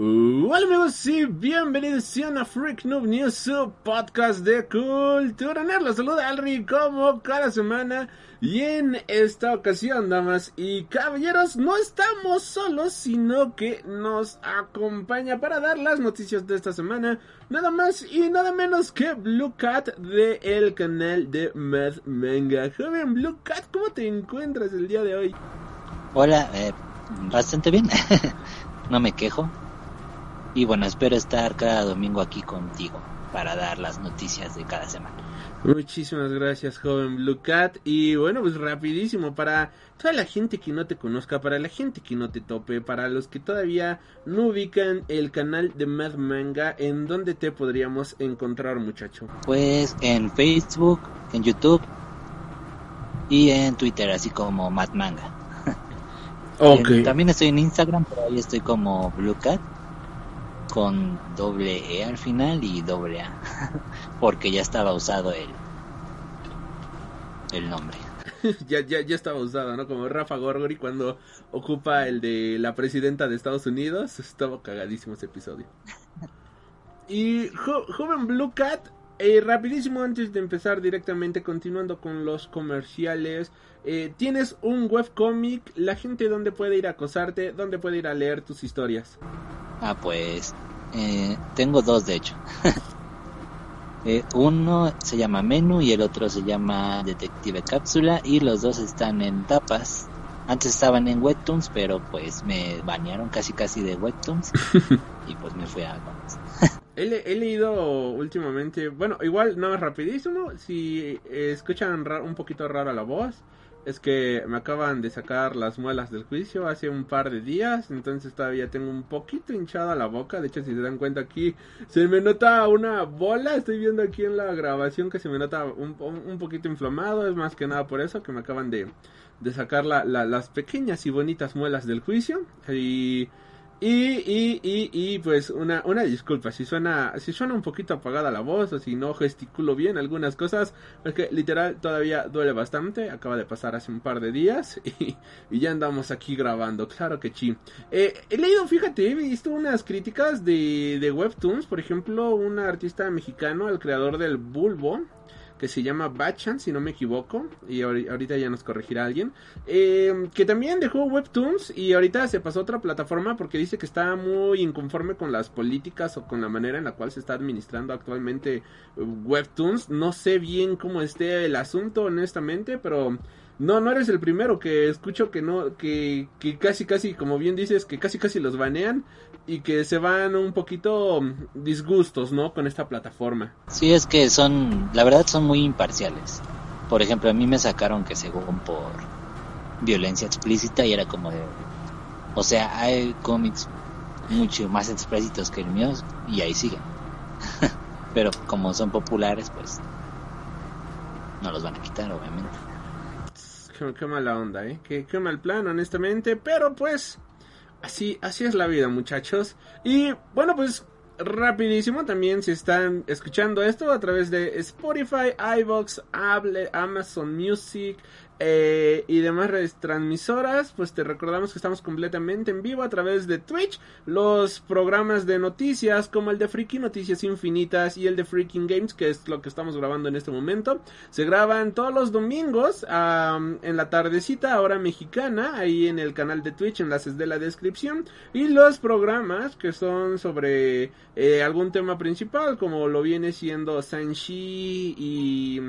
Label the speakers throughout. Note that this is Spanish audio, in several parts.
Speaker 1: Hola amigos y bienvenidos a Freak Noob News, su podcast de cultura nerd. Los saluda Alri como cada semana y en esta ocasión, damas y caballeros, no estamos solos, sino que nos acompaña para dar las noticias de esta semana, nada más y nada menos que Blue Cat de el canal de Mad Manga. Joven Blue Cat, ¿cómo te encuentras el día de hoy?
Speaker 2: Hola, eh, bastante bien, no me quejo. Y bueno, espero estar cada domingo aquí contigo para dar las noticias de cada semana.
Speaker 1: Muchísimas gracias, joven Blue Cat. Y bueno, pues rapidísimo, para toda la gente que no te conozca, para la gente que no te tope, para los que todavía no ubican el canal de Mad Manga, ¿en dónde te podríamos encontrar, muchacho?
Speaker 2: Pues en Facebook, en YouTube y en Twitter, así como Mad Manga.
Speaker 1: Ok.
Speaker 2: También estoy en Instagram, pero ahí estoy como Blue Cat con doble E al final y doble A, porque ya estaba usado el, el nombre.
Speaker 1: ya, ya, ya estaba usado, ¿no? Como Rafa Gorgori cuando ocupa el de la presidenta de Estados Unidos. Estaba cagadísimo ese episodio. Y joven Blue Cat, eh, rapidísimo antes de empezar directamente, continuando con los comerciales. Eh, tienes un webcomic, la gente dónde puede ir a acosarte, dónde puede ir a leer tus historias.
Speaker 2: Ah, pues eh, tengo dos de hecho. eh, uno se llama Menú y el otro se llama Detective Cápsula y los dos están en tapas. Antes estaban en Webtoons, pero pues me bañaron casi casi de Webtoons y pues me fui a
Speaker 1: he, he, leído últimamente, bueno, igual no es rapidísimo, si escuchan un poquito rara la voz, es que me acaban de sacar las muelas del juicio hace un par de días, entonces todavía tengo un poquito hinchada la boca, de hecho si se dan cuenta aquí se me nota una bola, estoy viendo aquí en la grabación que se me nota un, poquito inflamado, es más que nada por eso que me acaban de, de sacar la, la, las pequeñas y bonitas muelas del juicio. Y y, y, y, y, pues una, una disculpa si suena, si suena un poquito apagada la voz o si no gesticulo bien algunas cosas, porque literal todavía duele bastante, acaba de pasar hace un par de días y, ya andamos aquí grabando, claro que sí. Eh, he leído, fíjate, he visto unas críticas de, de Webtoons, por ejemplo, un artista mexicano, el creador del Bulbo, que se llama Bachan, si no me equivoco, y ahorita ya nos corregirá alguien, eh, que también dejó Webtoons y ahorita se pasó a otra plataforma porque dice que está muy inconforme con las políticas o con la manera en la cual se está administrando actualmente eh, Webtoons. No sé bien cómo esté el asunto, honestamente, pero no, no eres el primero que escucho que no, que, que casi, casi, como bien dices, que casi, casi los banean y que se van un poquito disgustos, ¿no? Con esta plataforma.
Speaker 2: Sí, es que son, la verdad son muy imparciales. Por ejemplo, a mí me sacaron que según por violencia explícita y era como de, o sea, hay cómics mucho más explícitos que el mío y ahí siguen. Pero como son populares, pues no los van a quitar, obviamente.
Speaker 1: Qué, mala onda, ¿eh? Qué, qué mal plan, honestamente. Pero pues, así, así es la vida, muchachos. Y bueno, pues rapidísimo también si están escuchando esto a través de Spotify, iBox, Amazon Music, eh, y demás transmisoras, pues te recordamos que estamos completamente en vivo a través de Twitch. Los programas de noticias como el de Freaking Noticias Infinitas y el de Freaking Games, que es lo que estamos grabando en este momento, se graban todos los domingos en la tardecita, hora mexicana, ahí en el canal de Twitch, enlaces de la descripción. Y los programas que son sobre eh, algún tema principal, como lo viene siendo Sanshi y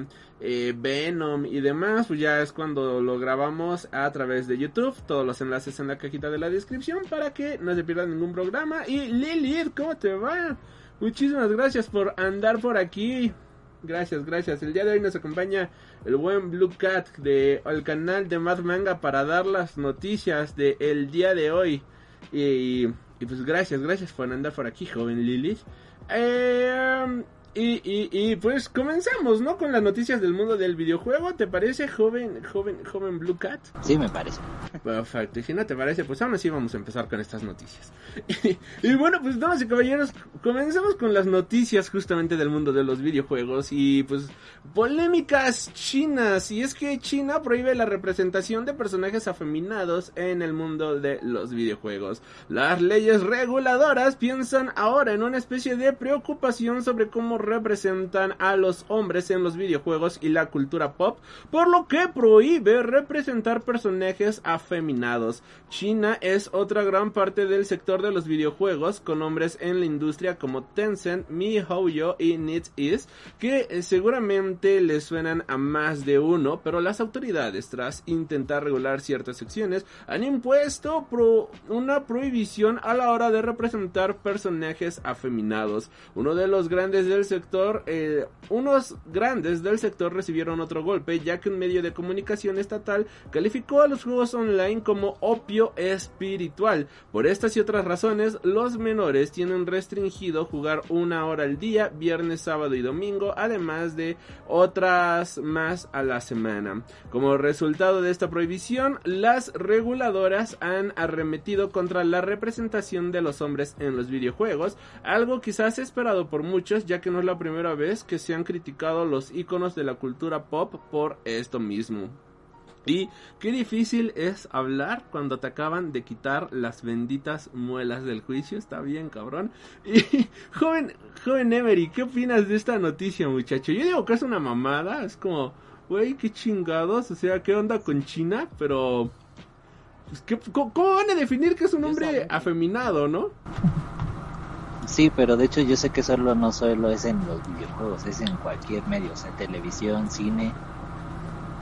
Speaker 1: eh, Venom y demás, pues ya es cuando lo grabamos a través de YouTube. Todos los enlaces en la cajita de la descripción para que no se pierdan ningún programa. Y Lilith, ¿cómo te va? Muchísimas gracias por andar por aquí. Gracias, gracias. El día de hoy nos acompaña el buen Blue Cat de el canal de Mad Manga para dar las noticias del el día de hoy. Y, y, pues gracias, gracias por andar por aquí, joven Lilith. Eh, Y, y, y pues comenzamos, ¿no? Con las noticias del mundo del videojuego. ¿Te parece, joven, joven, joven Blue Cat?
Speaker 2: Sí, me parece.
Speaker 1: Perfecto. Y si no te parece, pues aún así vamos a empezar con estas noticias. Y, y bueno, pues damas y caballeros, comenzamos con las noticias justamente del mundo de los videojuegos. Y pues polémicas chinas. Y es que China prohíbe la representación de personajes afeminados en el mundo de los videojuegos. Las leyes reguladoras piensan ahora en una especie de preocupación sobre cómo representan a los hombres en los videojuegos y la cultura pop, por lo que prohíbe representar personajes afeminados. China es otra gran parte del sector de los videojuegos, con hombres en la industria como Tencent, MiHoYo y NetEase, que eh, seguramente le suenan a más de uno, pero las autoridades, tras intentar regular ciertas secciones, han impuesto una prohibición a la hora de representar personajes afeminados. Uno de los grandes del sector, eh, unos grandes del sector recibieron otro golpe, ya que un medio de comunicación estatal calificó a los juegos online como opio espiritual. Por estas y otras razones, los menores tienen restringido jugar una hora al día, viernes, sábado y domingo, además de otras más a la semana. Como resultado de esta prohibición, las reguladoras han arremetido contra la representación de los hombres en los videojuegos, algo quizás esperado por muchos, ya que no es la primera vez que se han criticado los iconos de la cultura pop por esto mismo. Y qué difícil es hablar cuando te acaban de quitar las benditas muelas del juicio. Está bien, cabrón. Y joven, joven Emery, ¿qué opinas de esta noticia, muchacho? Yo digo que es una mamada. Es como, güey, qué chingados. O sea, ¿qué onda con China? Pero, pues, ¿qué, cómo, ¿cómo van a definir que es un hombre afeminado, no?
Speaker 2: Sí, pero de hecho yo sé que solo no solo es en los videojuegos, es en cualquier medio, o sea, televisión, cine,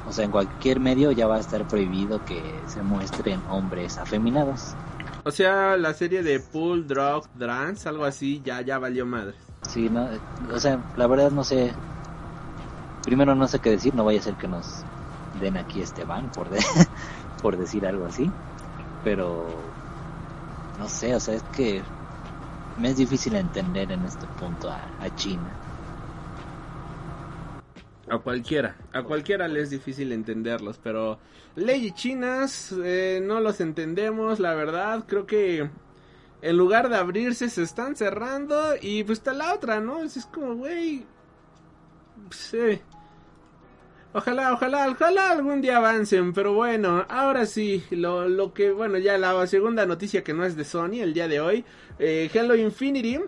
Speaker 2: o sea, en cualquier medio ya va a estar prohibido que se muestren hombres afeminados.
Speaker 1: O sea, la serie de Pool, Drug, Dance, algo así, ya, ya valió madre.
Speaker 2: Sí, no, o sea, la verdad no sé, primero no sé qué decir, no vaya a ser que nos den aquí este ban por, de, por decir algo así, pero no sé, o sea, es que me es difícil entender en este punto a, China.
Speaker 1: A cualquiera, a cualquiera le es difícil entenderlos, pero leyes chinas eh, no los entendemos, la verdad, creo que en lugar de abrirse se están cerrando y pues está la otra, ¿no? Es, como, güey, sí. Ojalá, ojalá, ojalá algún día avancen, pero bueno, ahora sí, lo, lo que, bueno, ya la segunda noticia que no es de Sony el día de hoy, eh, Halo Infinity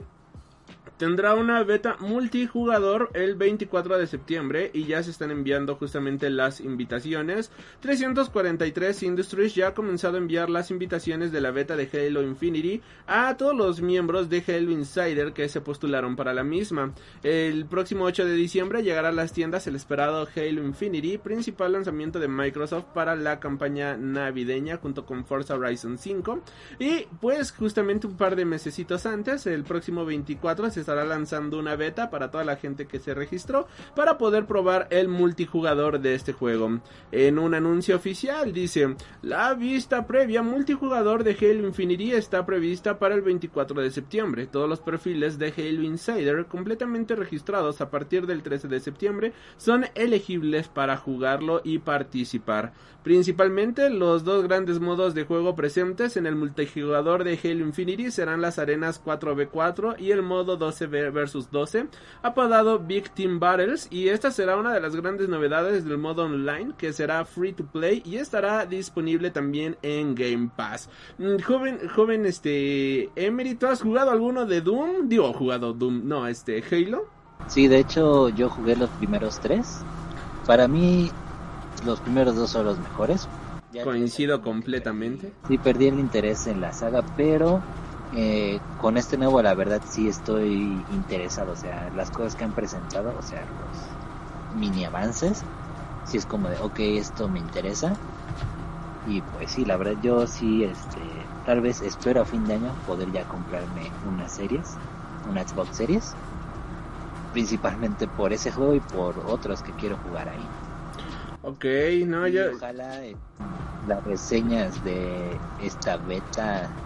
Speaker 1: tendrá una beta multijugador el 24 de septiembre y ya se están enviando justamente las invitaciones. 343 Industries ya ha comenzado a enviar las invitaciones de la beta de Halo Infinity a todos los miembros de Halo Insider que se postularon para la misma. El próximo 8 de diciembre llegará a las tiendas el esperado Halo Infinity, principal lanzamiento de Microsoft para la campaña navideña junto con Forza Horizon 5. Y pues justamente un par de mesecitos antes, el próximo 24 se estará lanzando una beta para toda la gente que se registró para poder probar el multijugador de este juego. En un anuncio oficial dice, la vista previa multijugador de Halo Infinity está prevista para el 24 de septiembre. Todos los perfiles de Halo Insider completamente registrados a partir del 13 de septiembre son elegibles para jugarlo y participar. Principalmente los dos grandes modos de juego presentes en el multijugador de Halo Infinity serán las arenas 4v4 y el modo 12 versus 12, apodado Big Team Battles, y esta será una de las grandes novedades del modo online, que será free to play y estará disponible también en Game Pass. Mm, joven, joven, este, Emery, ¿tú has jugado alguno de Doom? Digo, jugado Doom, no, este, Halo.
Speaker 2: Sí, de hecho yo jugué los primeros tres. Para mí los primeros dos son los mejores.
Speaker 1: Ya Coincido completamente.
Speaker 2: Sí, perdí el interés en la saga, pero eh, con este nuevo la verdad sí estoy interesado, o sea, las cosas que han presentado, o sea, los mini avances, sí es como de, ok, esto me interesa. Y pues sí, la verdad yo sí, este, tal vez espero a fin de año poder ya comprarme unas series, una Xbox Series, principalmente por ese juego y por otros que quiero jugar ahí.
Speaker 1: Ok, no,
Speaker 2: Y
Speaker 1: yo...
Speaker 2: Ojalá eh, las reseñas de esta beta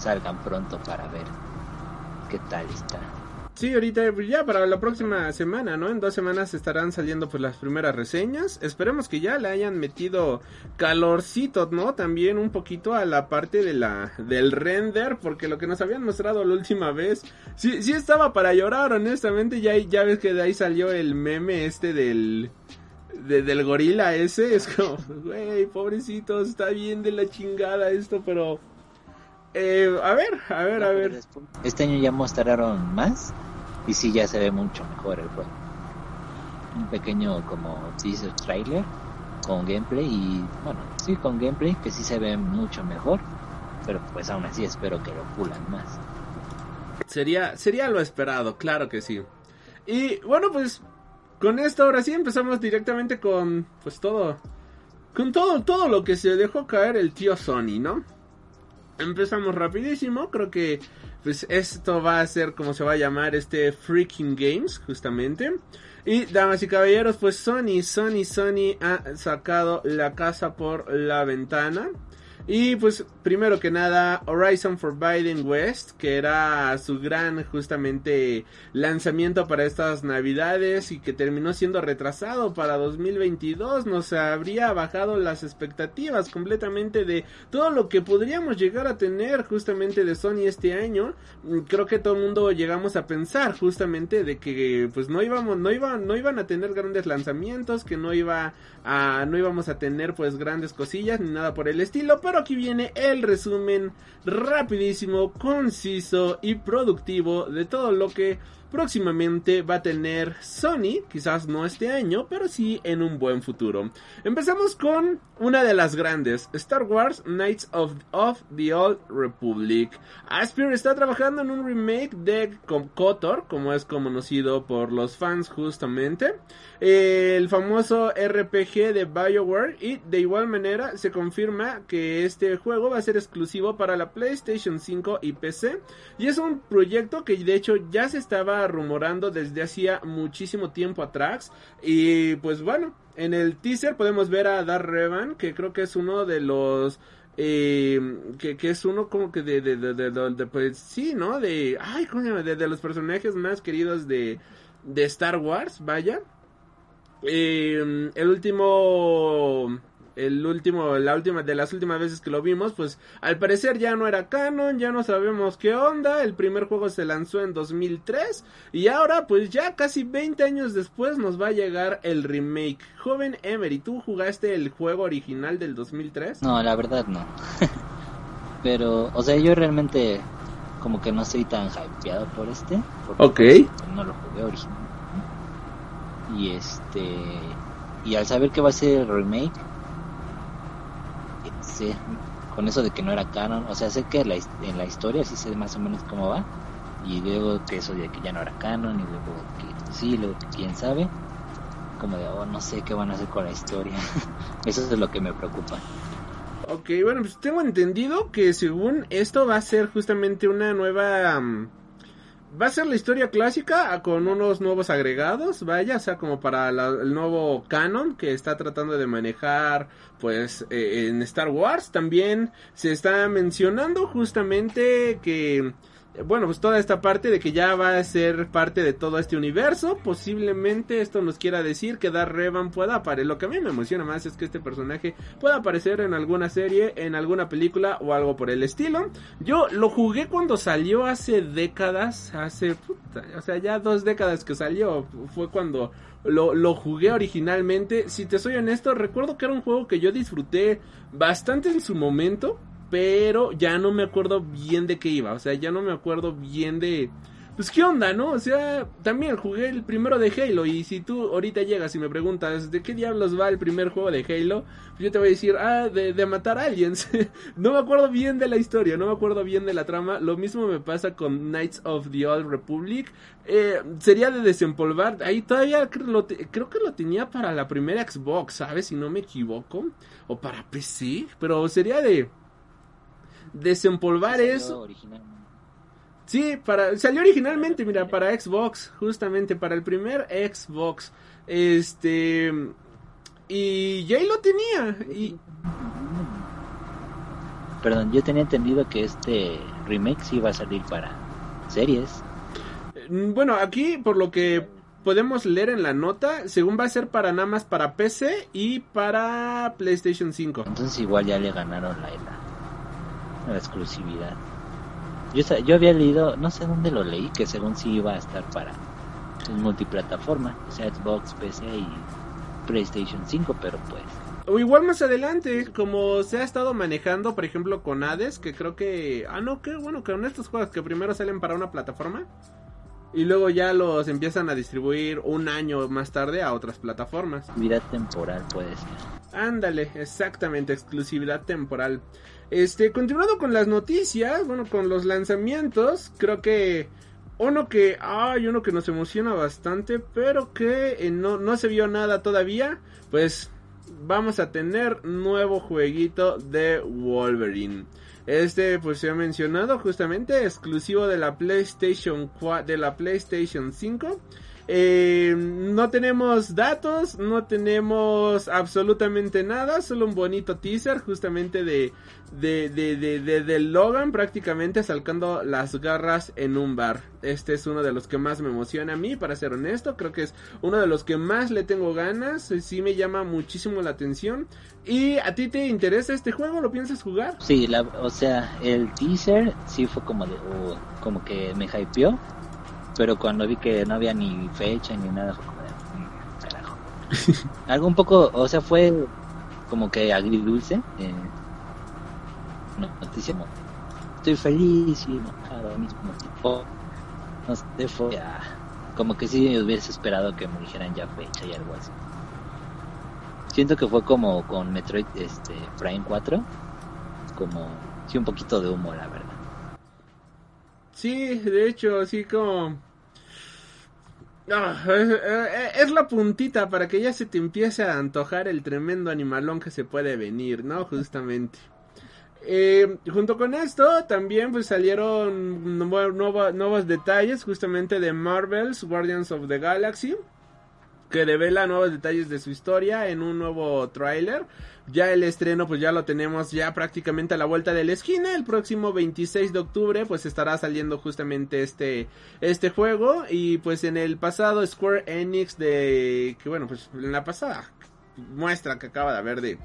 Speaker 2: salgan pronto para ver qué tal está.
Speaker 1: Sí, ahorita pues, ya para la próxima semana, ¿no? En dos semanas estarán saliendo pues las primeras reseñas. Esperemos que ya le hayan metido calorcito, ¿no? También un poquito a la parte de la del render, porque lo que nos habían mostrado la última vez, sí, sí estaba para llorar, honestamente. Ya, ya ves que de ahí salió el meme este del del gorila ese. Es como, güey, pobrecitos, está bien de la chingada esto, pero eh, a ver, a ver, a ver.
Speaker 2: Este año ya mostraron más y sí ya se ve mucho mejor el juego. Un pequeño como teaser trailer con gameplay y bueno, sí con gameplay que sí se ve mucho mejor, pero pues aún así espero que lo pulan más.
Speaker 1: Sería sería lo esperado, claro que sí. Y bueno, pues con esto ahora sí empezamos directamente con pues todo con todo todo lo que se dejó caer el tío Sony, ¿no? Empezamos rapidísimo. Creo que pues esto va a ser como se va a llamar este Freaking Games, justamente. Y damas y caballeros, pues Sony, Sony, Sony ha sacado la casa por la ventana. Y pues primero que nada Horizon Forbidden West, que era su gran justamente lanzamiento para estas navidades y que terminó siendo retrasado para 2022, nos habría bajado las expectativas completamente de todo lo que podríamos llegar a tener justamente de Sony este año. Creo que todo el mundo llegamos a pensar justamente de que pues no íbamos no iban no iban a tener grandes lanzamientos, que no iba a no íbamos a tener pues grandes cosillas ni nada por el estilo, aquí viene el resumen rapidísimo, conciso y productivo de todo lo que próximamente va a tener Sony, quizás no este año, pero sí en un buen futuro. Empezamos con una de las grandes, Star Wars Knights of, of the Old Republic. Aspir está trabajando en un remake de KOTOR, como es conocido por los fans justamente. El famoso RPG de BioWare y de igual manera se confirma que este juego va a ser exclusivo para la PlayStation 5 y PC. Y es un proyecto que de hecho ya se estaba rumorando desde hacía muchísimo tiempo atrás. Y pues bueno, en el teaser podemos ver a Dar Revan, que creo que es uno de los... Eh, que, es uno como que de, de, de, pues sí, ¿no? De, ay, De, los personajes más queridos de, de Star Wars, vaya. Eh, el último el último, la última, de las últimas veces que lo vimos, pues al parecer ya no era canon, ya no sabemos qué onda, el primer juego se lanzó en 2003 y ahora pues ya casi 20 años después nos va a llegar el remake. Joven Emery, ¿tú jugaste el juego original del 2003?
Speaker 2: No, la verdad no. Pero, o sea, yo realmente como que no estoy tan hypeado por este.
Speaker 1: Ok.
Speaker 2: Pues, no lo jugué original. Y este... Y al saber que va a ser el remake, con eso de que no era canon, o sea, sé que en la historia sí sé más o menos cómo va, y luego que eso de que ya no era canon, y luego que sí, luego quién sabe, como de, oh, no sé qué van a hacer con la historia, eso es lo que me preocupa.
Speaker 1: Ok, bueno, pues tengo entendido que según esto va a ser justamente una nueva... Mm, va a ser la historia clásica con unos nuevos agregados, vaya, o sea, como para el nuevo canon que está tratando de manejar, pues, eh, en Star Wars. También se está mencionando justamente que bueno, pues toda esta parte de que ya va a ser parte de todo este universo. Posiblemente esto nos quiera decir que Dar Revan pueda aparecer. Lo que a mí me emociona más es que este personaje pueda aparecer en alguna serie, en alguna película o algo por el estilo. Yo lo jugué cuando salió hace décadas, hace, puta, o sea, ya dos décadas que salió. Fue cuando lo, lo jugué originalmente. Si te soy honesto, recuerdo que era un juego que yo disfruté bastante en su momento pero ya no me acuerdo bien de qué iba, o sea, ya no me acuerdo bien de... Pues qué onda, ¿no? O sea, también jugué el primero de Halo y si tú ahorita llegas y me preguntas de qué diablos va el primer juego de Halo, pues yo te voy a decir, ah, de, de matar aliens. no me acuerdo bien de la historia, no me acuerdo bien de la trama. Lo mismo me pasa con Knights of the Old Republic. Eh, sería de desempolvar. Ahí todavía creo, creo que lo tenía para la primera Xbox, ¿sabes? Si no me equivoco. O para PC. Pero sería de desempolvar eso. Sí, para, salió originalmente, mira, para Xbox, justamente para el primer Xbox. Este. Y ya lo tenía. Y...
Speaker 2: Perdón, yo tenía entendido que este remake sí iba a salir para series.
Speaker 1: mm, bueno, aquí por lo que podemos leer en la nota, según va a ser para nada más para PC y para PlayStation 5.
Speaker 2: Entonces igual ya le ganaron la, la, la exclusividad. Yo, yo había leído, no sé dónde lo leí, que según sí iba a estar para multiplataforma, Xbox, PC y PlayStation 5, pero pues
Speaker 1: O igual más adelante, como se ha estado manejando, por ejemplo, con Hades, que creo que... Ah, no, que bueno, que con estos juegos que primero salen para una plataforma y luego ya los empiezan a distribuir un año más tarde a otras plataformas.
Speaker 2: vida temporal puede ser.
Speaker 1: Ándale, exactamente, exclusividad temporal. Este, continuando con las noticias, bueno, con los lanzamientos, creo que uno que, hay uno que nos emociona bastante, pero que eh, no, no se vio nada todavía, pues vamos a tener nuevo jueguito de Wolverine. Este, pues se ha mencionado justamente, exclusivo de la PlayStation 4, de la PlayStation 5. Eh, no tenemos datos, no tenemos absolutamente nada, solo un bonito teaser justamente de, de, de, de, de- Logan prácticamente salcando las garras en un bar. Este es uno de los que más me emociona a mí, para ser honesto, creo que es uno de los que más le tengo ganas, eh, sí me llama muchísimo la atención. ¿Y a ti te interesa este juego? ¿Lo piensas jugar?
Speaker 2: Sí, la, o sea, el teaser sí fue como de, uh, como que me hypeó, pero cuando vi que no había ni fecha ni nada, fue como de, "Mm, carajo. Algo un poco, o sea, fue como que agridulce. Eh, no, noticia como, estoy feliz y enojado mismo tiempo. No sé, fue ah, como que sí hubiese esperado que me dijeran ya fecha y algo así. Siento que fue como con Metroid este, Prime 4, como sí un poquito de humo, la verdad.
Speaker 1: Sí, de hecho, así como... Es, eh, es la puntita para que ya se te empiece a antojar el tremendo animalón que se puede venir, ¿no? Justamente. Eh, junto con esto también pues salieron nuevo- nuevo- nuevos detalles justamente de Marvel's Guardians of the Galaxy que revela nuevos detalles de su historia en un nuevo tráiler. Ya el estreno pues ya lo tenemos ya prácticamente a la vuelta de la esquina. El próximo 26 de octubre pues estará saliendo justamente este este juego y pues en el pasado Square Enix de que bueno, pues en la pasada muestra que acaba de haber de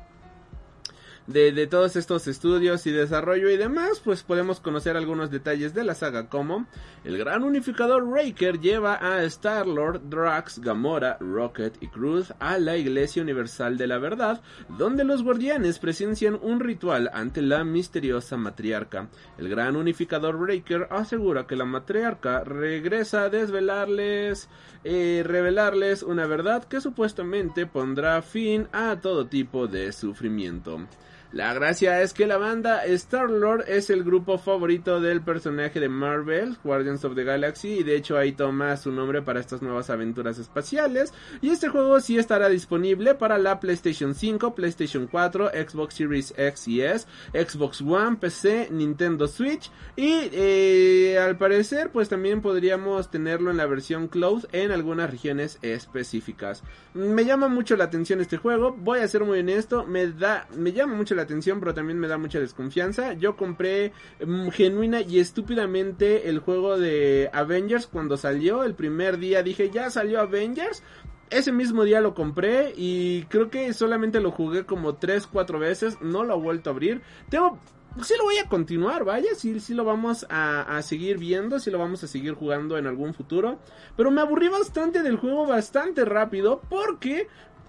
Speaker 1: de, todos estos estudios y desarrollo y demás, pues podemos conocer algunos detalles de la saga como el gran unificador Raker lleva a Star-Lord, Drax, Gamora, Rocket y Cruz a la Iglesia Universal de la Verdad, donde los guardianes presencian un ritual ante la misteriosa matriarca. El gran unificador Raker asegura que la matriarca regresa a desvelarles, eh, revelarles una verdad que supuestamente pondrá fin a todo tipo de sufrimiento. La gracia es que la banda Star-Lord es el grupo favorito del personaje de Marvel, Guardians of the Galaxy, y de hecho ahí toma su nombre para estas nuevas aventuras espaciales. Y este juego sí estará disponible para la PlayStation 5, PlayStation 4, Xbox Series X y S, Xbox One, PC, Nintendo Switch y eh, al parecer pues también podríamos tenerlo en la versión Cloud en algunas regiones específicas. Me llama mucho la atención este juego, voy a ser muy honesto, me da, me llama mucho la atención, pero también me da mucha desconfianza. Yo compré mm, genuina y estúpidamente el juego de Avengers cuando salió, el primer día dije, ya salió Avengers. Ese mismo día lo compré y creo que solamente lo jugué como 3, 4 veces, no lo he vuelto a abrir. Tengo sí lo voy a continuar, vaya, sí, sí lo vamos a, a seguir viendo, sí lo vamos a seguir jugando en algún futuro. Pero me aburrí bastante del juego bastante rápido porque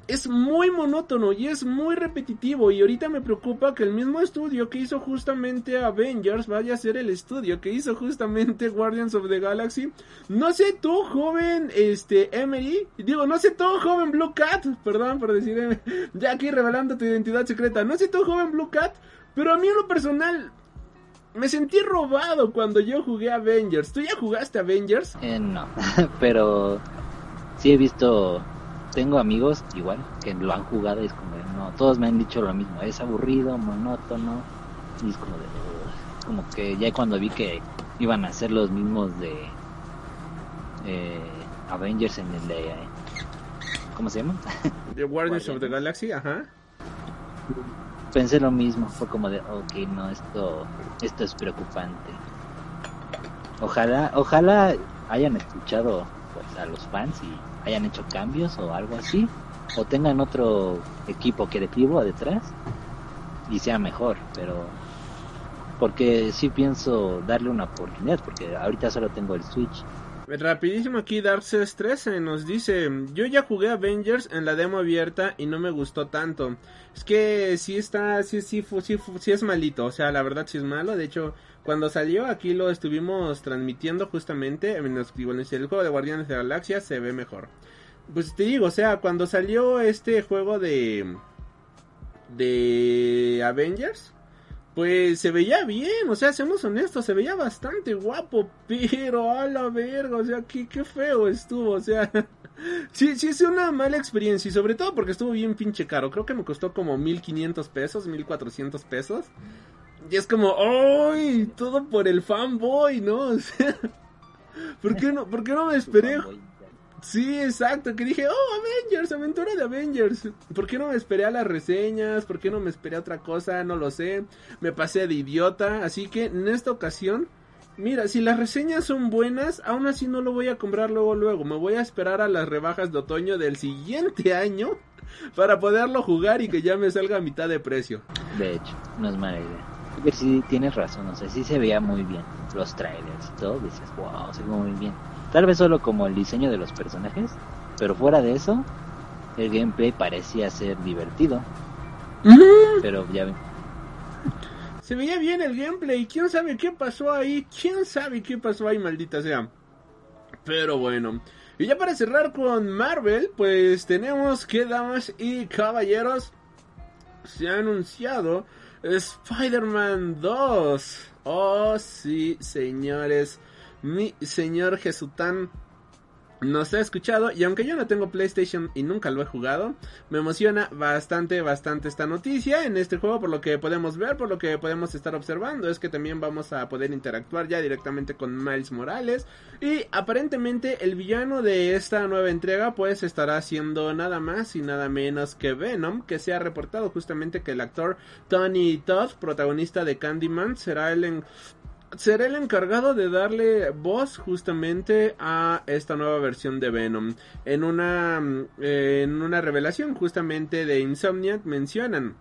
Speaker 1: es muy monótono y es muy repetitivo y ahorita me preocupa que el mismo estudio que hizo justamente Avengers vaya a ser el estudio que hizo justamente Guardians of the Galaxy. No sé tú, joven, este, Emery, digo, no sé tú, joven Blue Cat, perdón por decir, ya aquí revelando tu identidad secreta, no sé tú, joven Blue Cat, pero a mí en lo personal me sentí robado cuando yo jugué Avengers. ¿Tú ya jugaste Avengers?
Speaker 2: Eh, no, pero sí he visto, tengo amigos igual que lo han jugado y es como, de, no, todos me han dicho lo mismo, es aburrido, monótono, y es como de, como que ya cuando vi que iban a ser los mismos de eh, Avengers en el de, ¿cómo se llama?
Speaker 1: The Guardians of the. Galaxy, ajá.
Speaker 2: Pensé lo mismo, fue como de, ok, no, esto, esto es preocupante. Ojalá, ojalá hayan escuchado pues a los fans y hayan hecho cambios o algo así o tengan otro equipo creativo detrás y sea mejor, pero porque sí pienso darle una oportunidad porque ahorita solo tengo el Switch.
Speaker 1: Rapidísimo aquí Darces 13 nos dice, yo ya jugué Avengers en la demo abierta y no me gustó tanto. Es que sí está, sí, sí, sí, sí es malito, o sea, la verdad sí es malo, de hecho, cuando salió aquí lo estuvimos transmitiendo justamente, en el juego de Guardianes de la Galaxia se ve mejor. Pues te digo, o sea, cuando salió este juego de de Avengers, pues se veía bien, o sea, seamos honestos, se veía bastante guapo, pero a la verga, o sea, qué, qué feo estuvo, o sea, sí, sí es una mala experiencia y sobre todo porque estuvo bien pinche caro, creo que me costó como 1500 pesos, 1400 pesos. Y es como, ¡ay! Todo por el fanboy, ¿no? O sea, ¿por qué no, por qué no me esperé? Sí, exacto, que dije, oh, Avengers, aventura de Avengers. ¿Por qué no me esperé a las reseñas? ¿Por qué no me esperé a otra cosa? No lo sé. Me pasé de idiota. Así que en esta ocasión, mira, si las reseñas son buenas, aún así no lo voy a comprar luego, luego. Me voy a esperar a las rebajas de otoño del siguiente año para poderlo jugar y que ya me salga a mitad de precio.
Speaker 2: De hecho, no es mala idea. Porque sí tienes razón, o sea, sí se veía muy bien los trailers y todo. Dices, wow, se ve muy bien Tal vez solo como el diseño de los personajes, pero fuera de eso, el gameplay parecía ser divertido. Pero ya ven.
Speaker 1: Se veía bien el gameplay. ¿Quién sabe qué pasó ahí? ¿Quién sabe qué pasó ahí, maldita sea? Pero bueno. Y ya para cerrar con Marvel, pues tenemos que, damas y caballeros, se ha anunciado Spider-Man 2. Oh, sí, señores mi señor Jesután nos ha escuchado y aunque yo no tengo PlayStation y nunca lo he jugado, me emociona bastante, bastante esta noticia en este juego por lo que podemos ver, por lo que podemos estar observando, es que también vamos a poder interactuar ya directamente con Miles Morales y aparentemente el villano de esta nueva entrega pues estará siendo nada más y nada menos que Venom, que se ha reportado justamente que el actor Tony Todd, protagonista de Candyman, será el seré el encargado de darle voz justamente a esta nueva versión de Venom. En una, eh, en una revelación justamente de Insomniac mencionan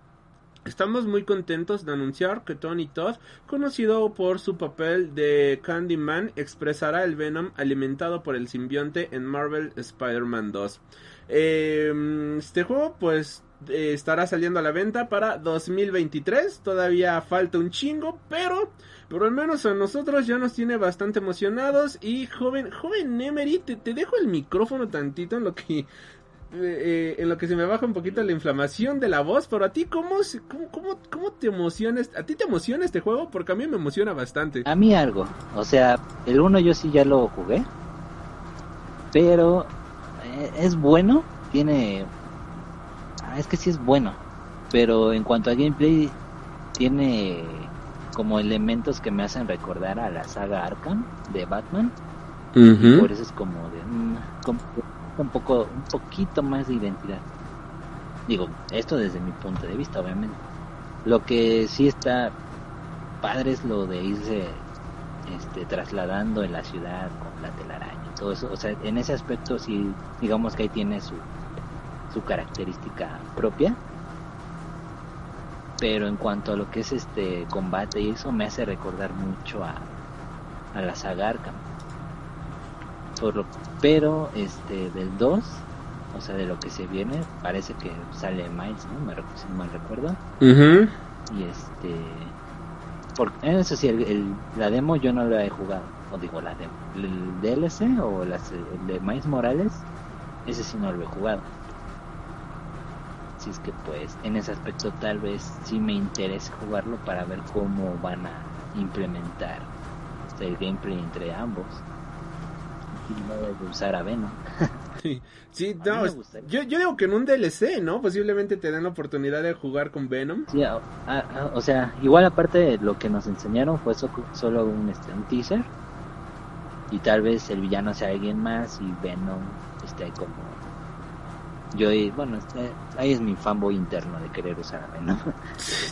Speaker 1: Estamos muy contentos de anunciar que Tony Todd, conocido por su papel de Candyman, expresará el Venom alimentado por el simbionte en Marvel Spider-Man 2. Em, este juego pues eh, estará saliendo a la venta para 2023, todavía falta un chingo, pero pero al menos a nosotros ya nos tiene bastante emocionados. Y joven, joven Emery, te, te dejo el micrófono tantito en lo que eh, eh, en lo que se me baja un poquito la inflamación de la voz, pero a ti, ¿cómo, cómo, cómo, te emocionas? ¿A ti te emociona este juego? Porque a mí me emociona bastante.
Speaker 2: A mí algo, o sea, el uno yo sí ya lo jugué, pero eh, es bueno, tiene... Ah, es que sí es bueno, pero en cuanto a gameplay, tiene como elementos que me hacen recordar a la saga Arkham de Batman. por eso es como de mm, un poco un poquito más de identidad. Digo, esto desde mi punto de vista, obviamente. Lo que sí está padre es lo de irse este, trasladando en la ciudad con la telaraña y todo eso. O sea, en ese aspecto sí, digamos que ahí tiene su, su característica propia pero en cuanto a lo que es este combate y eso me hace recordar mucho a, a la saga Arkham. pero este del 2 o sea de lo que se viene parece que sale Miles no me si mal recuerdo. Y este por, eso sí el, la demo yo no la he jugado o digo la demo el DLC o el de Miles Morales ese sí no lo he jugado es que pues en ese aspecto tal vez sí me interese jugarlo para ver cómo van a implementar el gameplay entre ambos y no de usar a Venom.
Speaker 1: sí, sí no, yo, yo digo que en un DLC, ¿no? Posiblemente te den la oportunidad de jugar con Venom.
Speaker 2: Sí, o sea, igual aparte de lo que nos enseñaron fue solo un, este, un teaser y tal vez el villano sea alguien más y Venom esté como yo, bueno, ahí es mi fanboy interno de querer usar a Venom.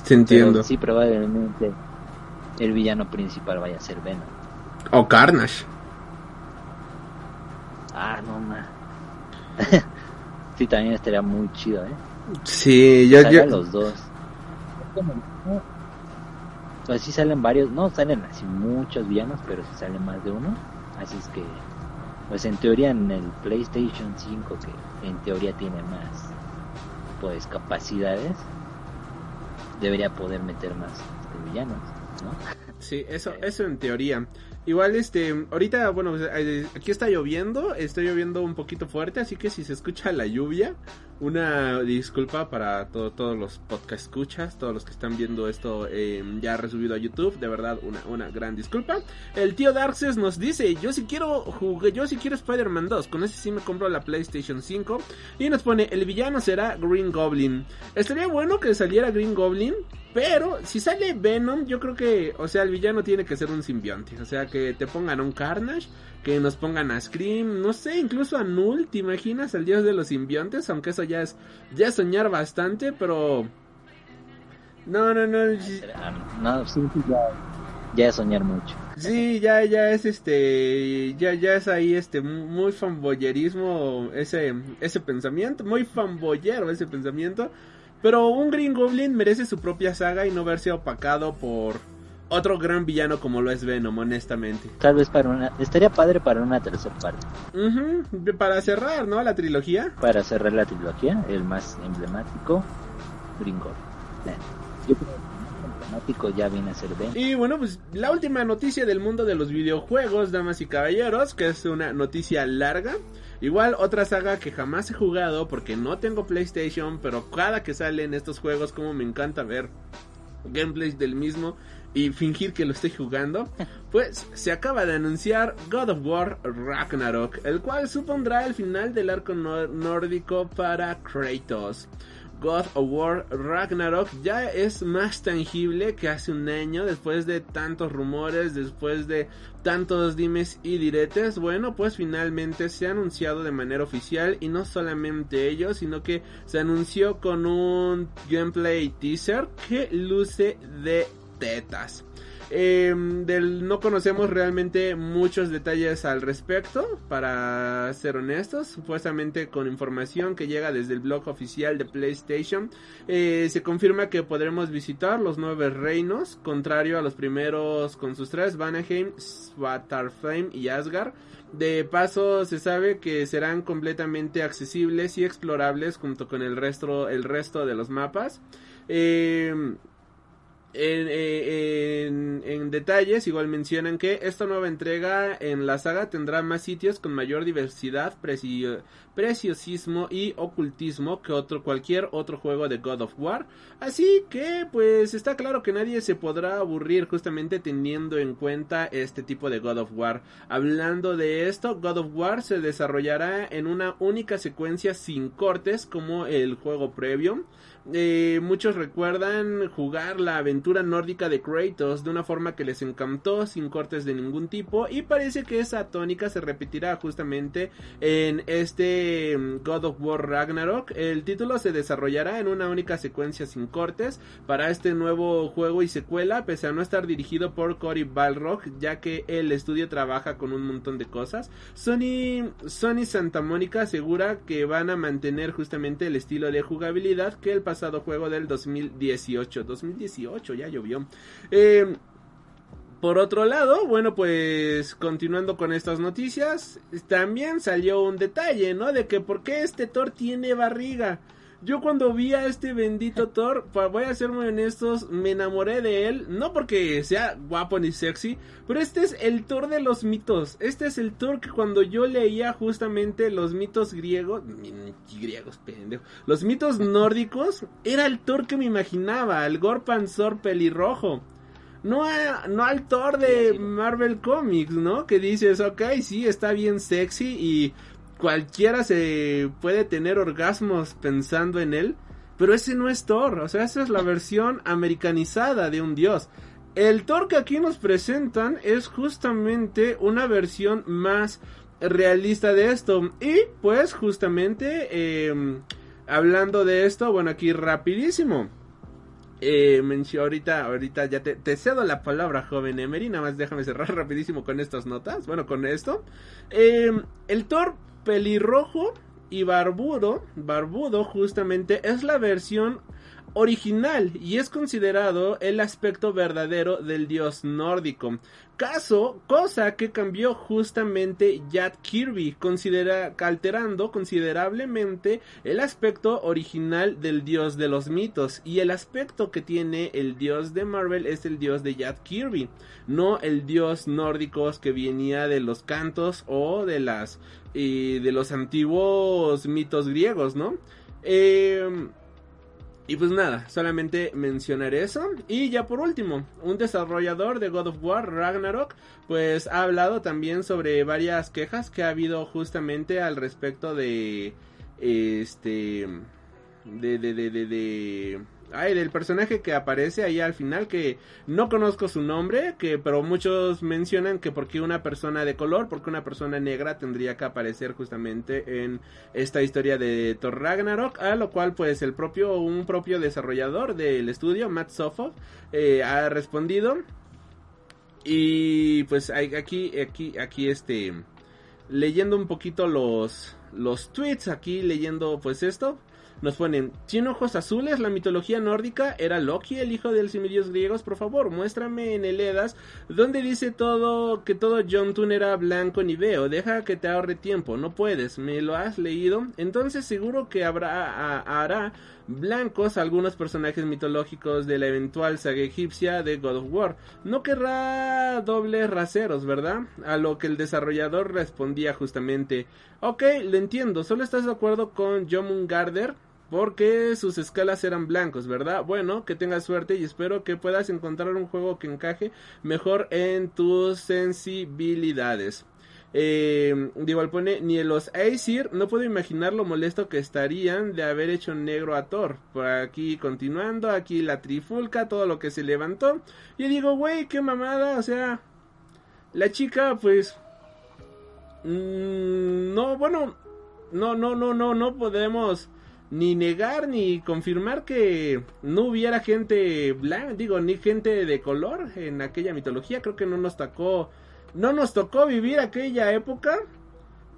Speaker 1: Te entiendo.
Speaker 2: sí, probablemente el villano principal vaya a ser Venom.
Speaker 1: O Carnage.
Speaker 2: Ah, no, ma. sí, también estaría muy chido, ¿eh?
Speaker 1: Sí, yo, yo...
Speaker 2: los dos. Pues sí salen varios, no salen así muchos villanos, pero sí salen más de uno. Así es que, pues en teoría en el PlayStation 5, que en teoría tiene más, pues capacidades, debería poder meter más este, villanos, ¿no?
Speaker 1: Sí, eso, eso en teoría. Igual, este, ahorita, bueno, pues, eh, aquí está lloviendo, está lloviendo un poquito fuerte, así que si se escucha la lluvia, una disculpa para todo- todos los podcast escuchas, todos los que están viendo esto eh, ya resubido a YouTube, de verdad, una, una gran disculpa. El tío Darkses nos dice, yo si quiero jugar, yo si quiero Spider-Man 2, con ese sí me compro la PlayStation 5, y nos pone, el villano será Green Goblin. Estaría bueno que saliera Green Goblin, pero si sale Venom, yo creo que, o sea, el villano tiene que ser un simbionte. O sea, que te pongan un Carnage, que nos pongan a Scream, no sé, incluso a Null, ¿te imaginas? El dios de los simbiontes, aunque eso ya es, ya es soñar bastante, pero... No, no, no.
Speaker 2: No, sí, sí, ya, ya es soñar mucho.
Speaker 1: Sí, ya, ya es este, ya, ya es ahí este, muy fanboyerismo ese, ese pensamiento, muy fanboyero ese pensamiento, pero un Green Goblin merece su propia saga y no verse opacado por otro gran villano como lo es Venom, honestamente.
Speaker 2: Tal vez para una, estaría padre para una tercera parte,
Speaker 1: Ujú, Para cerrar, ¿no? La trilogía.
Speaker 2: para cerrar la trilogía, el más emblemático, Gringo. Yo creo que el más emblemático ya viene a ser Ben.
Speaker 1: Y bueno, pues la última noticia del mundo de los videojuegos, damas y caballeros, que es una noticia larga. Igual otra saga que jamás he jugado porque no tengo PlayStation, pero cada que salen estos juegos como me encanta ver gameplays del mismo y fingir que lo estoy jugando, pues se acaba de anunciar God of War Ragnarok, el cual supondrá el final del arco nórdico para Kratos. God of War Ragnarok ya es más tangible que hace un año después de tantos rumores, después de tantos dimes y diretes. Bueno, pues finalmente se ha anunciado de manera oficial y no solamente ello, sino que se anunció con un gameplay teaser que luce de tetas. Eh, del, no conocemos realmente muchos detalles al respecto, para ser honestos. Supuestamente con información que llega desde el blog oficial de PlayStation, eh, se confirma que podremos visitar los nueve reinos, contrario a los primeros con sus tres, Vanaheim, Svartalfheim y Asgard. De paso, se sabe que serán completamente accesibles y explorables junto con el resto, el resto de los mapas. Eh, en, eh, en, en detalles, igual mencionan que esta nueva entrega en la saga tendrá más sitios con mayor diversidad, precio- preciosismo y ocultismo que otro cualquier otro juego de God of War. Así que, pues está claro que nadie se podrá aburrir justamente teniendo en cuenta este tipo de God of War. Hablando de esto, God of War se desarrollará en una única secuencia sin cortes como el juego previo. Eh, muchos recuerdan jugar la aventura nórdica de Kratos de una forma que les encantó sin cortes de ningún tipo y parece que esa tónica se repetirá justamente en este mm, God of War Ragnarok. El título se desarrollará en una única secuencia sin cortes para este nuevo juego y secuela pese a no estar dirigido por Cory Balrog ya que el estudio trabaja con un montón de cosas. Sony, Sony Santa Mónica asegura que van a mantener justamente el estilo de jugabilidad que el pasado juego del 2018. 2018, ya llovió. Eh, por otro lado, bueno, pues continuando con estas noticias, también salió un detalle, ¿no? De que por qué este Thor tiene barriga. Yo cuando vi a este bendito Thor, voy a ser muy honestos, me enamoré de él, no porque sea guapo ni sexy, pero este es el Thor de los mitos. Este es el Thor que cuando yo leía justamente los mitos griegos, griegos, pendejo, los mitos nórdicos, era el Thor que me imaginaba, el Gorpanzor pelirrojo. No, a- no al Thor de Marvel Comics, ¿no? Que dices, ok, sí, está bien sexy y cualquiera se puede tener orgasmos pensando en él. Pero ese no es Thor, o sea, esa es la versión americanizada de un dios. El Thor que aquí nos presentan es justamente una versión más realista de esto. Y pues justamente, eh, hablando de esto, bueno, aquí rapidísimo. Eh, ahorita, ahorita ya te, cedo la palabra, joven Emery. Nada más déjame cerrar rapidísimo con estas notas. Bueno, con esto. Eh, el Thor pelirrojo y barbudo, barbudo justamente, es la versión original y es considerado el aspecto verdadero del dios nórdico. Caso, cosa que cambió justamente Jack Kirby, alterando considerablemente el aspecto original del dios de los mitos y el aspecto que tiene el dios de Marvel es el dios de Jack Kirby, no el dios nórdico que venía de los cantos o de las y de los antiguos mitos griegos, ¿no? Eh, y pues nada, solamente mencionar eso. Y ya por último, un desarrollador de God of War, Ragnarok, pues ha hablado también sobre varias quejas que ha habido justamente al respecto de este de de de de, de ay del personaje que aparece ahí al final que no conozco su nombre que pero muchos mencionan que porque una persona de color porque una persona negra tendría que aparecer justamente en esta historia de Thor Ragnarok a lo cual pues el propio un propio desarrollador del estudio Matt Sofo eh, ha respondido. Y pues aquí aquí aquí este leyendo un poquito los los tweets aquí leyendo pues esto nos ponen, ¿tiene ojos azules? La mitología nórdica era Loki, el hijo del semidios griegos. Por favor, muéstrame en el Edas donde dice todo que todo John Tun era blanco ni veo. Deja que te ahorre tiempo, no puedes. ¿Me lo has leído? Entonces seguro que habrá hará blancos algunos personajes mitológicos de la eventual saga egipcia de God of War. No querrá dobles raseros, ¿verdad? A lo que el desarrollador respondía justamente, ok, lo entiendo, solo estás de acuerdo con Garder porque sus escalas eran blancos, ¿verdad? Bueno, que tengas suerte y espero que puedas encontrar un juego que encaje mejor en tus sensibilidades. Eh, de igual pone, ni en los Aesir, no puedo imaginar lo molesto que estarían de haber hecho negro a Thor. Por aquí continuando, aquí la trifulca, todo lo que se levantó. Y digo, güey, qué mamada, o sea, la chica, pues, mm, no, bueno, no, no, no, no, no podemos ni negar ni confirmar que no hubiera gente blanca, digo, ni gente de color en aquella mitología. Creo que no nos tocó, no nos tocó vivir aquella época.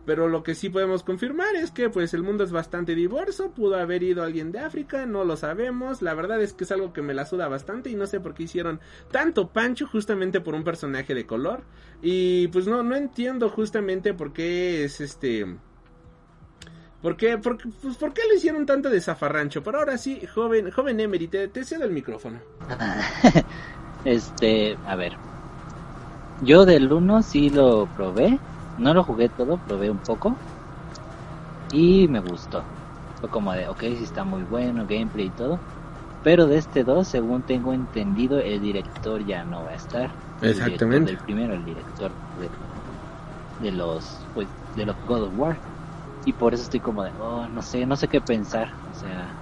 Speaker 1: Pero lo que sí podemos confirmar es que pues el mundo es bastante diverso, pudo haber ido alguien de África, no lo sabemos, la verdad es que es algo que me la suda bastante y no sé por qué hicieron tanto pancho justamente por un personaje de color y pues no, no entiendo justamente por qué es este... ¿Por qué, por, qué- pues, ¿por qué lo hicieron tanto de zafarrancho? Pero ahora sí, joven, joven Emery, te, te cedo el micrófono.
Speaker 2: Este, a ver. Yo del 1 sí lo probé. No lo jugué todo, probé un poco. Y me gustó. Fue como de, ok, sí está muy bueno, gameplay y todo. Pero de este 2, según tengo entendido, el director ya no va a estar. El
Speaker 1: Exactamente.
Speaker 2: del primero, el director de, de los, pues, de los God of War. Y por eso estoy como de, oh, no sé, no sé qué pensar. O sea,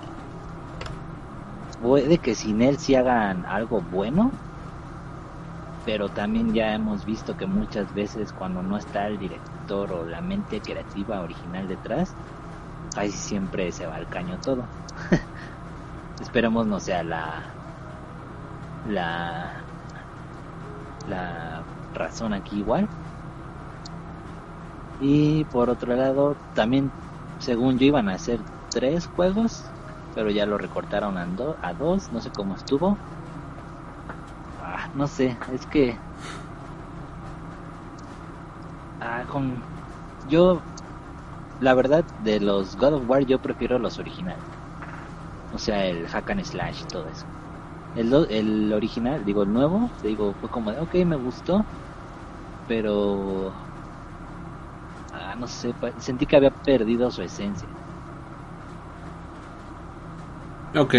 Speaker 2: puede que sin él sí hagan algo bueno, pero también ya hemos visto que muchas veces cuando no está el director o la mente creativa original detrás, casi siempre se va al caño todo. Esperemos no sea la la la razón aquí igual. Y por otro lado, también según yo iban a hacer tres juegos, pero ya lo recortaron a, do- a dos, no sé cómo estuvo. Ah, no sé, es que... Ah, con... Yo, la verdad, de los God of War yo prefiero los originales. O sea, el hack and slash y todo eso. El, el original, digo, el nuevo, digo, fue como de, ok, me gustó, pero... Ah, no sé, sentí que había perdido su esencia.
Speaker 1: Ok.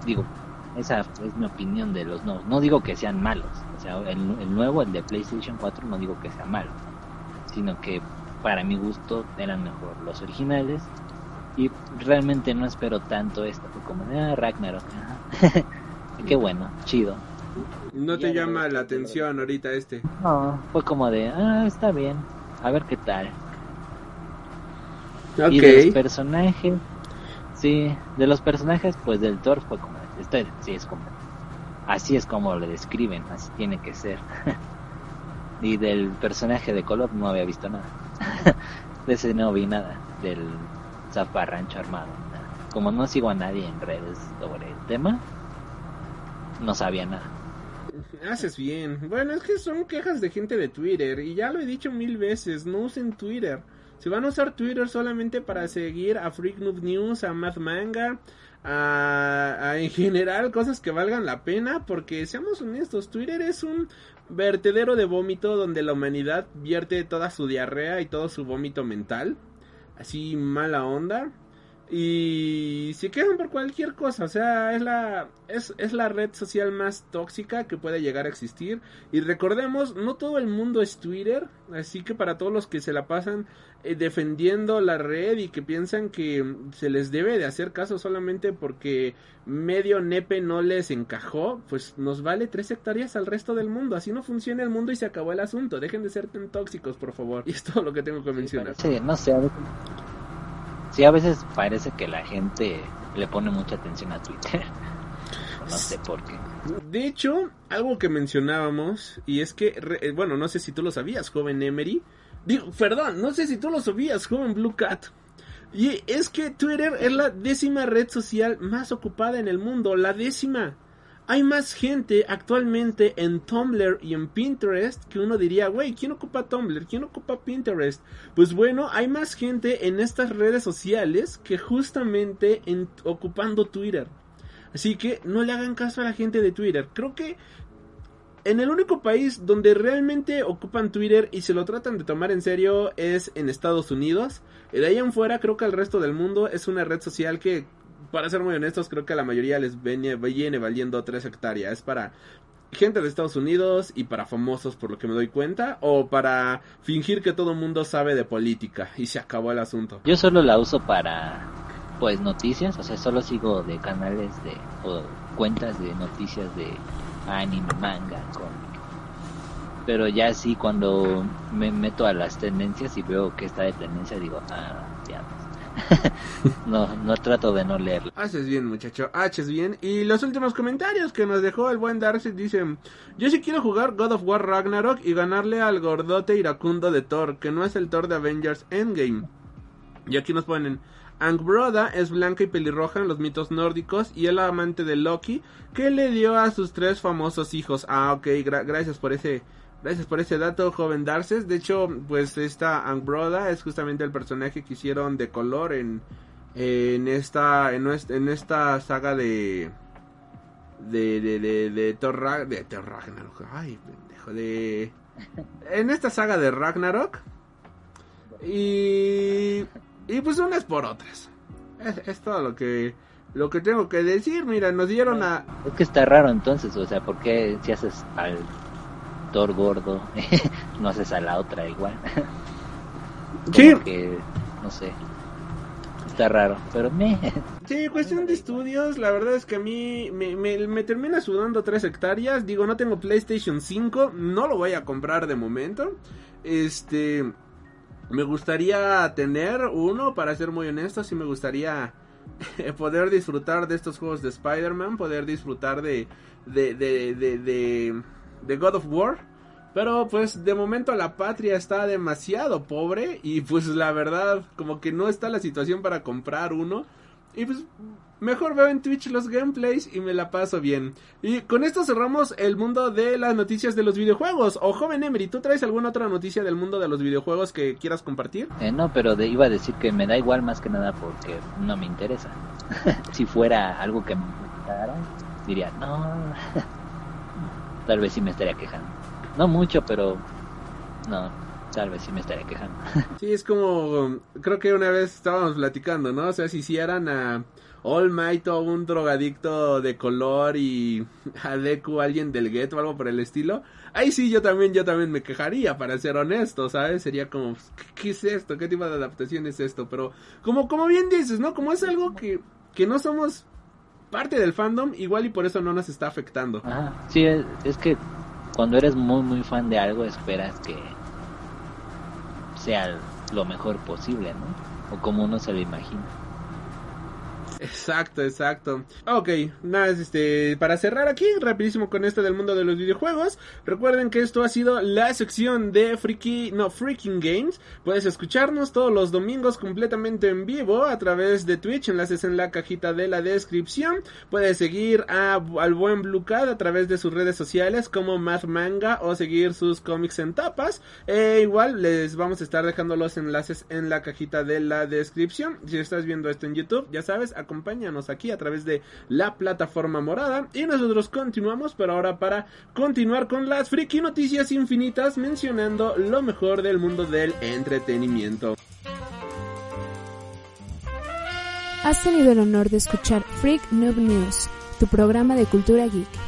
Speaker 2: Digo, esa es mi opinión de los nuevos. No digo que sean malos. O sea, el, el nuevo, el de PlayStation 4, no digo que sea malo. Sino que para mi gusto eran mejor los originales. Y realmente no espero tanto esto. Fue como de, ah, Ragnarok. ajá. Qué bueno, chido.
Speaker 1: No te llama la atención ahorita este.
Speaker 2: No, fue como de, ah, está bien. A ver qué tal. Y de los personajes, sí, de los personajes, pues del Thor fue como, este, sí, es como, así es como lo describen, así tiene que ser. y del personaje de color no había visto nada. de ese no vi nada, del zafarrancho armado. Como no sigo a nadie en redes sobre el tema, no sabía nada.
Speaker 1: Haces bien. Bueno, es que son quejas de gente de Twitter y ya lo he dicho mil veces, no usen Twitter. Si van a usar Twitter solamente para seguir a Freak Noob News, a Math Manga, a, en general cosas que valgan la pena, porque seamos honestos, Twitter es un vertedero de vómito donde la humanidad vierte toda su diarrea y todo su vómito mental, así mala onda. Y se quejan por cualquier cosa, o sea, es la, es, es, la red social más tóxica que puede llegar a existir. Y recordemos, no todo el mundo es Twitter, así que para todos los que se la pasan eh, defendiendo la red y que piensan que se les debe de hacer caso solamente porque medio nepe no les encajó, pues nos vale tres hectáreas al resto del mundo. Así no funciona el mundo y se acabó el asunto. Dejen de ser tan tóxicos, por favor. Y es todo lo que tengo que mencionar.
Speaker 2: Sí, no sé, Sí, a veces parece que la gente le pone mucha atención a Twitter. no sé por qué.
Speaker 1: De hecho, algo que mencionábamos, y es que, eh, bueno, no sé si tú lo sabías, joven Emery. Digo, perdón, no sé si tú lo sabías, joven Blue Cat. Y es que Twitter es la décima red social más ocupada en el mundo, la décima hay más gente actualmente en Tumblr y en Pinterest que uno diría, güey, ¿quién ocupa Tumblr? ¿Quién ocupa Pinterest? Pues bueno, hay más gente en estas redes sociales que justamente en, ocupando Twitter. Así que no le hagan caso a la gente de Twitter. Creo que en el único país donde realmente ocupan Twitter y se lo tratan de tomar en serio es en Estados Unidos. De ahí en fuera creo que el resto del mundo es una red social que para ser muy honestos, creo que la mayoría les viene, viene valiendo 3 hectáreas. Es para gente de Estados Unidos y para famosos, por lo que me doy cuenta, o para fingir que todo el mundo sabe de política y se acabó el asunto.
Speaker 2: Yo solo la uso para, pues, noticias, o sea, solo sigo de canales de, o cuentas de noticias de anime, manga, cómic. Pero ya sí, cuando me meto a las tendencias y veo que está de tendencia, digo, ah, ya no, no trato de no leerlo.
Speaker 1: Haces bien, muchacho, haces bien. Y los últimos comentarios que nos dejó el buen Darcy dicen: Yo sí quiero jugar God of War Ragnarok y ganarle al gordote iracundo de Thor, que no es el Thor de Avengers Endgame. Y aquí nos ponen. Angbroda es blanca y pelirroja en los mitos nórdicos y el amante de Loki que le dio a sus tres famosos hijos. Ah, ok, gracias por ese Gracias por ese dato, joven Darces. De hecho, pues esta Angbroda es justamente el personaje que hicieron de color en, en esta en, en esta saga de de de de, de Thor, de Thor Ragnarok. Ay, pendejo, de en esta saga de Ragnarok. Y y pues unas por otras. Es, es todo lo que lo que tengo que decir. Mira, nos dieron a
Speaker 2: Es que está raro entonces, o sea, ¿por qué si haces al gordo, no haces a la otra igual.
Speaker 1: sí.
Speaker 2: Que, no sé. Está raro, pero me.
Speaker 1: Sí, cuestión de estudios, la verdad es que a mí me, me, termina sudando 3 hectáreas. Digo, no tengo PlayStation 5, no lo voy a comprar de momento. Este. Me gustaría tener uno, para ser muy honesto, sí me gustaría poder disfrutar de estos juegos de Spider-Man, poder disfrutar de, de, de, de de God of War. Pero pues de momento la patria está demasiado pobre y pues la verdad como que no está la situación para comprar uno. Y pues mejor veo en Twitch los gameplays y me la paso bien. Y con esto cerramos el mundo de las noticias de los videojuegos. O joven Emery, ¿tú traes alguna otra noticia del mundo de los videojuegos que quieras compartir?
Speaker 2: Eh, no, pero iba a decir que me da igual más que nada porque no me interesa. si fuera algo que me interesara, diría, no. tal vez sí me estaría quejando. No mucho, pero no, tal vez sí me estaría quejando.
Speaker 1: Sí, es como, creo que una vez estábamos platicando, ¿no? O sea, si hicieran a All Might o un drogadicto de color y a Deku alguien del gueto o algo por el estilo, ahí sí yo también, yo también me quejaría, para ser honesto, ¿sabes? Sería como, ¿qué, es esto? ¿Qué tipo de adaptación es esto? Pero, como, como bien dices, ¿no? Como es algo que, que no somos parte del fandom, igual y por eso no nos está afectando.
Speaker 2: Ajá, sí, es, que cuando eres muy, muy fan de algo, esperas que sea lo mejor posible, ¿no? O como uno se lo imagina.
Speaker 1: Exacto, exacto. Ok, nada, este, para cerrar aquí, rapidísimo con esto del mundo de los videojuegos, recuerden que esto ha sido la sección de Freaky, no, Freaking Games. Puedes escucharnos todos los domingos completamente en vivo a través de Twitch, enlaces en la cajita de la descripción. Puedes seguir a, al buen Blue Cat a través de sus redes sociales como Math Manga o seguir sus cómics en tapas. E igual les vamos a estar dejando los enlaces en la cajita de la descripción. Si estás viendo esto en YouTube, ya sabes, acompáñanos aquí a través de la plataforma morada. Y nosotros continuamos, pero ahora para continuar con las friki noticias infinitas mencionando lo mejor del mundo del entretenimiento.
Speaker 3: Has tenido el honor de escuchar Freak Noob News, tu programa de cultura geek.